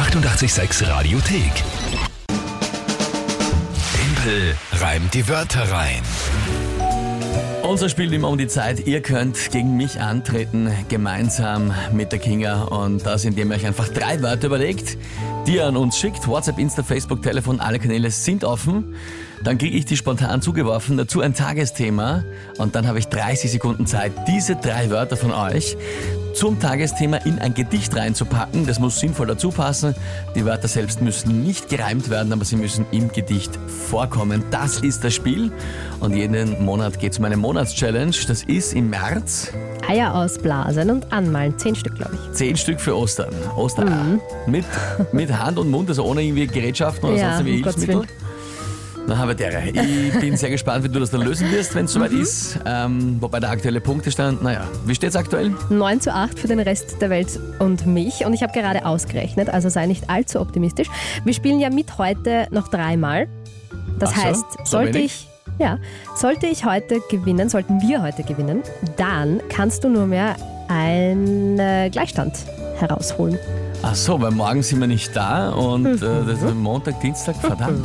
886 Radiothek. Tempel reimt die Wörter rein. Unser Spiel immer um die Zeit. Ihr könnt gegen mich antreten, gemeinsam mit der Kinga. Und da sind ihr euch einfach drei Wörter überlegt, die ihr an uns schickt. WhatsApp, Insta, Facebook, Telefon, alle Kanäle sind offen. Dann kriege ich die spontan zugeworfen, dazu ein Tagesthema. Und dann habe ich 30 Sekunden Zeit, diese drei Wörter von euch zum Tagesthema in ein Gedicht reinzupacken. Das muss sinnvoll dazu passen. Die Wörter selbst müssen nicht gereimt werden, aber sie müssen im Gedicht vorkommen. Das ist das Spiel. Und jeden Monat geht es um eine Monatschallenge. Das ist im März. Eier ausblasen und anmalen. Zehn Stück, glaube ich. Zehn Stück für Ostern. Ostern. Mit, mit Hand und Mund, also ohne irgendwie Gerätschaften oder Ja, sonst irgendwie Hilfsmittel. Na, habe der. Ich bin sehr gespannt, wie du das dann lösen wirst, wenn es soweit Mhm. ist. Ähm, wobei der aktuelle Punktestand, naja, wie steht's aktuell? 9 zu 8 für den Rest der Welt und mich. Und ich habe gerade ausgerechnet, also sei nicht allzu optimistisch. Wir spielen ja mit heute noch dreimal. Das Ach so, heißt, so sollte wenig? ich. Ja, sollte ich heute gewinnen, sollten wir heute gewinnen, dann kannst du nur mehr einen äh, Gleichstand herausholen. Ach so, weil morgen sind wir nicht da und Mhm. äh, das ist Montag, Dienstag, verdammt.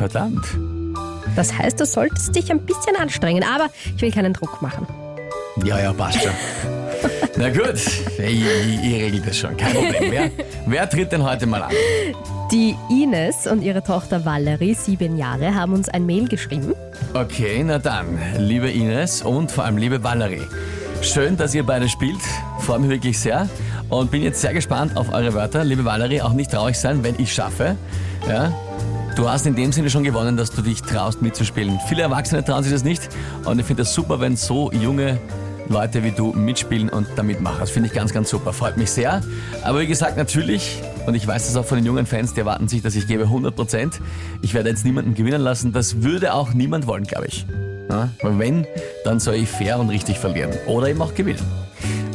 Verdammt. Das heißt, du solltest dich ein bisschen anstrengen, aber ich will keinen Druck machen. Ja, ja, passt schon. Na gut, ich, ich, ich regel das schon, kein Problem. Wer, wer tritt denn heute mal an? Die Ines und ihre Tochter Valerie, sieben Jahre, haben uns ein Mail geschrieben. Okay, na dann, liebe Ines und vor allem liebe Valerie. Schön, dass ihr beide spielt. Freue mich wirklich sehr und bin jetzt sehr gespannt auf eure Wörter. Liebe Valerie, auch nicht traurig sein, wenn ich schaffe. Ja? Du hast in dem Sinne schon gewonnen, dass du dich traust mitzuspielen. Viele Erwachsene trauen sich das nicht und ich finde das super, wenn so junge Leute wie du mitspielen und da mitmachen. Das finde ich ganz, ganz super. Freut mich sehr. Aber wie gesagt, natürlich, und ich weiß das auch von den jungen Fans, die erwarten sich, dass ich gebe 100 Prozent. Ich werde jetzt niemanden gewinnen lassen. Das würde auch niemand wollen, glaube ich. Ja? Weil wenn, dann soll ich fair und richtig verlieren. Oder eben auch gewinnen.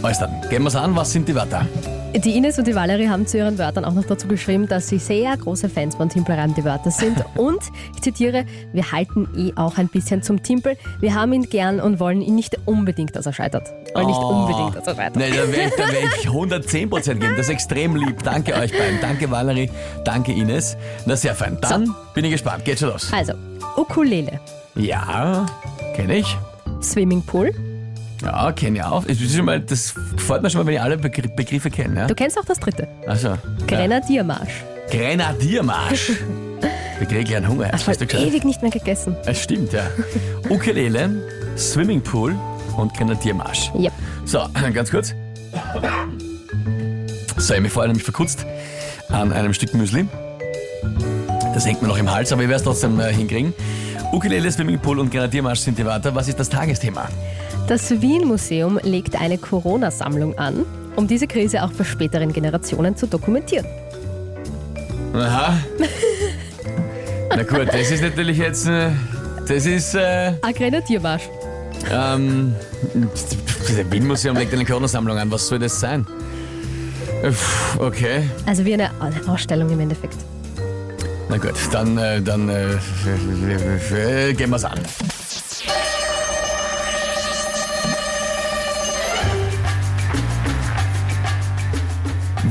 Also dann, gehen wir es an. Was sind die Wörter? Die Ines und die Valerie haben zu ihren Wörtern auch noch dazu geschrieben, dass sie sehr große Fans von Timpelreim die Wörter sind. Und, ich zitiere, wir halten eh auch ein bisschen zum Timpel. Wir haben ihn gern und wollen ihn nicht unbedingt, dass er scheitert. Wollen nicht Oh. unbedingt, dass er scheitert. Nee, da werde ich, da werd ich 110 Prozent geben. Das ist extrem lieb. Danke euch beiden. Danke Valerie. Danke Ines. Na sehr fein. Dann bin ich gespannt. Geht schon los. Also, Ukulele, Ja, kenne ich. Swimmingpool. Ja, kenne ich auch. Es ist schon mal, das freut mir schon mal, wenn ich alle Begr Begriffe kenne. Ja? Du kennst auch das dritte. Also. Grenadiermarsch. Grenadiermarsch. Ich kriege gleich einen Hunger. Das Hast du gesagt? ewig nicht mehr gegessen. Es stimmt, ja. Ukulele, Swimmingpool und Grenadiermarsch. Yep. So, ganz kurz. So, ich habe mich vorher nämlich verkutzt an einem Stück Müsli. Das hängt mir noch im Hals, aber ich werde es trotzdem äh, hinkriegen. Ukulele, Swimmingpool und Grenadiermarsch sind die Wörter. Was ist das Tagesthema? Das Wien-Museum legt eine Corona-Sammlung an, um diese Krise auch für späteren Generationen zu dokumentieren. Aha. Na gut, das ist natürlich jetzt... Äh, das ist... Äh, Ein Grenadiermarsch. ähm, das Wien-Museum legt eine Corona-Sammlung an. Was soll das sein? Äh, pff, Okay. Also wie eine Ausstellung im Endeffekt. Na gut, dann, äh, dann äh, gehen wir's an.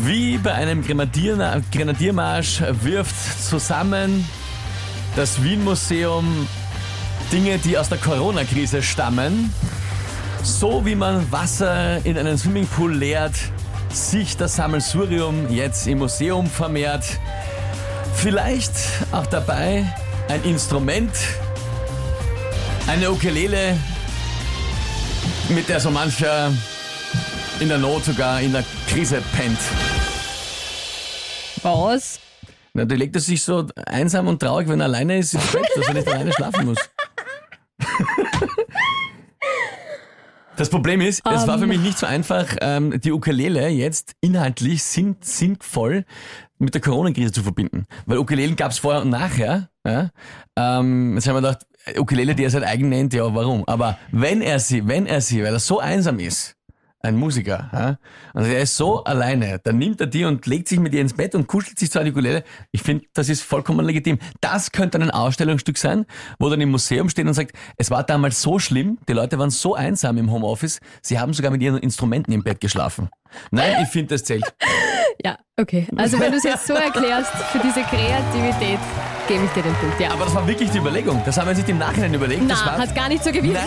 Wie bei einem Grenadier Grenadiermarsch wirft zusammen das Wien-Museum Dinge, die aus der Corona-Krise stammen. So wie man Wasser in einen Swimmingpool leert, sich das Sammelsurium jetzt im Museum vermehrt. Vielleicht auch dabei ein Instrument, eine Ukulele, mit der so mancher in der Not sogar in der Krise pennt. Was? Na, der legt er sich so einsam und traurig, wenn er alleine ist, ins Bett, dass er nicht alleine schlafen muss. Das Problem ist, es war für mich nicht so einfach, ähm, die Ukulele jetzt inhaltlich sinn sinnvoll mit der Corona-Krise zu verbinden. Weil Ukulelen gab es vorher und nachher. Ja? Ähm, jetzt haben wir gedacht, Ukulele, die er sein eigen nennt, ja, warum? Aber wenn er sie, wenn er sie, weil er so einsam ist, ein Musiker, ja? also er ist so alleine, dann nimmt er die und legt sich mit ihr ins Bett und kuschelt sich zu einer Ukulele. Ich finde, das ist vollkommen legitim. Das könnte ein Ausstellungsstück sein, wo dann im Museum steht und sagt, es war damals so schlimm, die Leute waren so einsam im Homeoffice, sie haben sogar mit ihren Instrumenten im Bett geschlafen. Nein, ich finde, das zählt. Ja, okay. Also wenn du es jetzt so erklärst, für diese Kreativität gebe ich dir den Punkt, ja. Aber das war wirklich die Überlegung. Das haben wir sich im Nachhinein überlegt. das Na, war, hat gar nicht so gewirkt.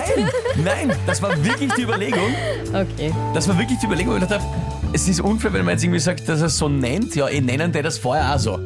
Nein, nein, das war wirklich die Überlegung. Okay. Das war wirklich die Überlegung, ich dachte, es ist unfair, wenn man jetzt irgendwie sagt, dass er es so nennt. Ja, ich nennen der das vorher auch so.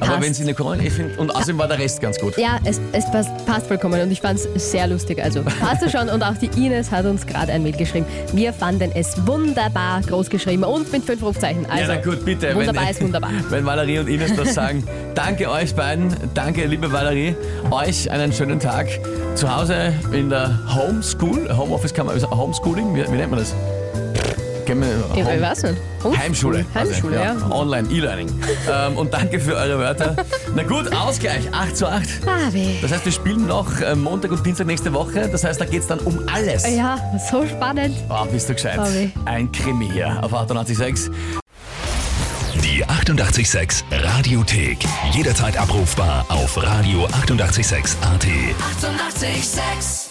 Aber wenn sie eine Corona, ich finde, und außerdem war der Rest ganz gut. Ja, es, es passt, passt vollkommen und ich fand es sehr lustig. Also passt es schon und auch die Ines hat uns gerade ein Mail geschrieben. Wir fanden es wunderbar groß geschrieben und mit fünf Rufzeichen. Also, ja, na gut, bitte. Wunderbar wenn, ist wunderbar. Wenn Valerie und Ines das sagen, danke euch beiden, danke liebe Valerie, euch einen schönen Tag zu Hause in der Homeschool, Homeoffice kann man, Homeschooling, wie, wie nennt man das? Kennen wir- Home- weiß nicht. Homeschule. Heimschule. Heimschule, also, ja. Online, E-Learning. ähm, und danke für eure Wörter. Na gut, Ausgleich, 8 zu 8. Ah, weh. Das heißt, wir spielen noch äh, Montag und Dienstag nächste Woche. Das heißt, da geht es dann um alles. Ja, so spannend. Oh, bist du gescheit. Ein Krimi hier auf 88.6. Die 88,6 Radiothek. Jederzeit abrufbar auf radio886.at. 88,6. Eighty-eight, sex.